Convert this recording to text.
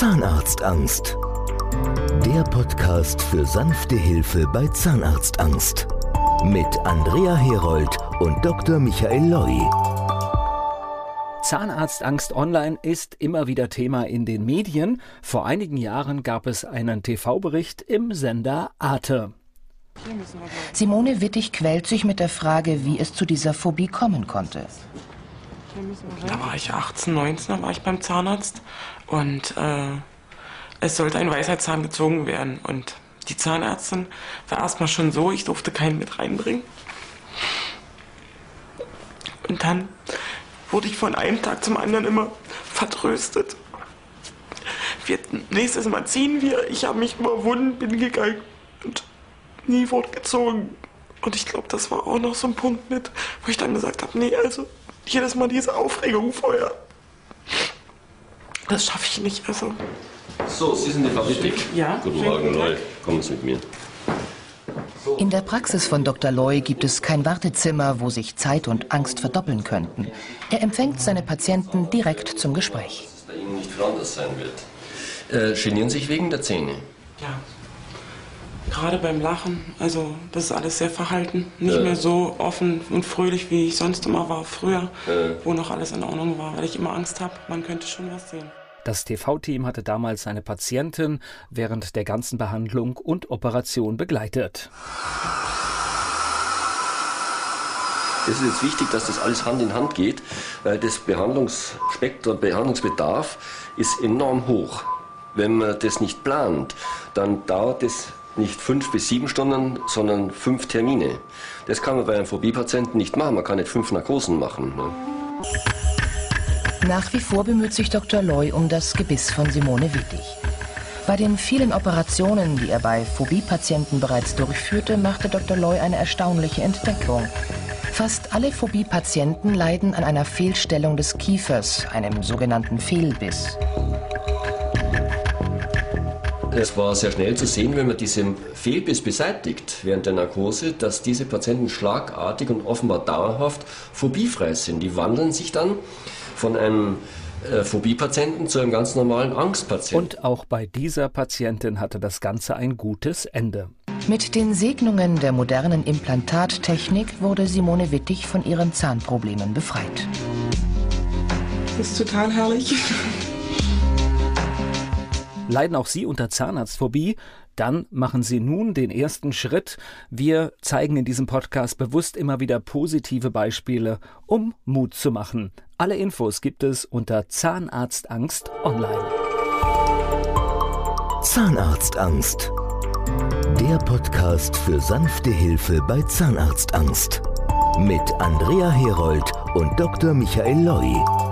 Zahnarztangst. Der Podcast für sanfte Hilfe bei Zahnarztangst. Mit Andrea Herold und Dr. Michael Loi. Zahnarztangst online ist immer wieder Thema in den Medien. Vor einigen Jahren gab es einen TV-Bericht im Sender Arte. Simone Wittig quält sich mit der Frage, wie es zu dieser Phobie kommen konnte. Da war ich 18, 19, da war ich beim Zahnarzt und äh, es sollte ein Weisheitszahn gezogen werden. Und die Zahnärztin war erstmal schon so, ich durfte keinen mit reinbringen. Und dann wurde ich von einem Tag zum anderen immer vertröstet. Wir, nächstes Mal ziehen wir. Ich habe mich überwunden, bin gegangen und nie wurde gezogen. Und ich glaube, das war auch noch so ein Punkt mit, wo ich dann gesagt habe, nee, also jedes Mal diese Aufregung vorher. Das schaffe ich nicht. Also. So, Sie sind die Frau Wittig? Ja. Guten Morgen, Leute. Kommen Sie mit mir. In der Praxis von Dr. Loy gibt es kein Wartezimmer, wo sich Zeit und Angst verdoppeln könnten. Er empfängt seine Patienten direkt zum Gespräch. Dass es bei Ihnen nicht viel anders sein wird. Äh, genieren sich wegen der Zähne? Ja. Gerade beim Lachen, also das ist alles sehr verhalten. Nicht Ja. mehr so offen und fröhlich, wie ich sonst immer war früher, Ja. wo noch alles in Ordnung war, weil ich immer Angst habe, man könnte schon was sehen. Das TV-Team hatte damals seine Patientin während der ganzen Behandlung und Operation begleitet. Es ist jetzt wichtig, dass das alles Hand in Hand geht, weil das Behandlungsspektrum, Behandlungsbedarf ist enorm hoch. Wenn man das nicht plant, dann dauert es nicht fünf bis sieben Stunden, sondern fünf Termine. Das kann man bei einem Phobie-Patienten nicht machen. Man kann nicht fünf Narkosen machen. Ne? Nach wie vor bemüht sich Dr. Loy um das Gebiss von Simone Wittig. Bei den vielen Operationen, die er bei Phobie-Patienten bereits durchführte, machte Dr. Loy eine erstaunliche Entdeckung. Fast alle Phobie-Patienten leiden an einer Fehlstellung des Kiefers, einem sogenannten Fehlbiss. Es war sehr schnell zu sehen, wenn man diesen Fehlbiss beseitigt während der Narkose, dass diese Patienten schlagartig und offenbar dauerhaft phobiefrei sind. Die wandeln sich dann von einem äh, Phobie-Patienten zu einem ganz normalen Angstpatienten. Und auch bei dieser Patientin hatte das Ganze ein gutes Ende. Mit den Segnungen der modernen Implantattechnik wurde Simone Wittig von ihren Zahnproblemen befreit. Das ist total herrlich. Leiden auch Sie unter Zahnarztphobie? Dann machen Sie nun den ersten Schritt. Wir zeigen in diesem Podcast bewusst immer wieder positive Beispiele, um Mut zu machen. Alle Infos gibt es unter Zahnarztangst online. Zahnarztangst. Der Podcast für sanfte Hilfe bei Zahnarztangst. Mit Andrea Herold und Dr. Michael Loi.